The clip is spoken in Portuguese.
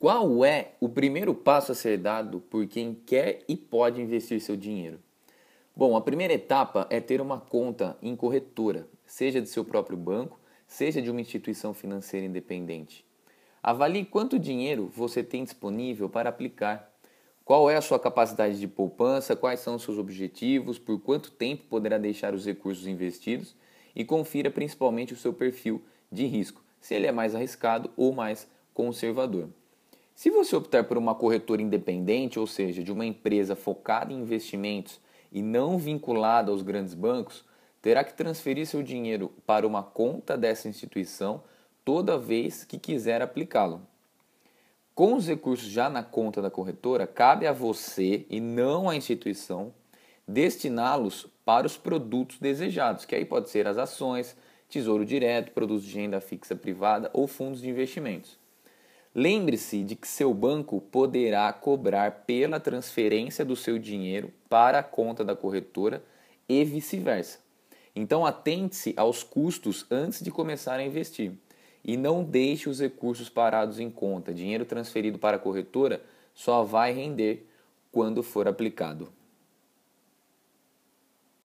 Qual é o primeiro passo a ser dado por quem quer e pode investir seu dinheiro? Bom, a primeira etapa é ter uma conta em corretora, seja de seu próprio banco, seja de uma instituição financeira independente. Avalie quanto dinheiro você tem disponível para aplicar. Qual é a sua capacidade de poupança, quais são os seus objetivos, por quanto tempo poderá deixar os recursos investidos e confira principalmente o seu perfil de risco, se ele é mais arriscado ou mais conservador. Se você optar por uma corretora independente, ou seja, de uma empresa focada em investimentos e não vinculada aos grandes bancos, terá que transferir seu dinheiro para uma conta dessa instituição toda vez que quiser aplicá-lo. Com os recursos já na conta da corretora, cabe a você e não à instituição destiná-los para os produtos desejados, que aí pode ser as ações, tesouro direto, produtos de renda fixa privada ou fundos de investimentos. Lembre-se de que seu banco poderá cobrar pela transferência do seu dinheiro para a conta da corretora e vice-versa. Então, atente-se aos custos antes de começar a investir e não deixe os recursos parados em conta. Dinheiro transferido para a corretora só vai render quando for aplicado.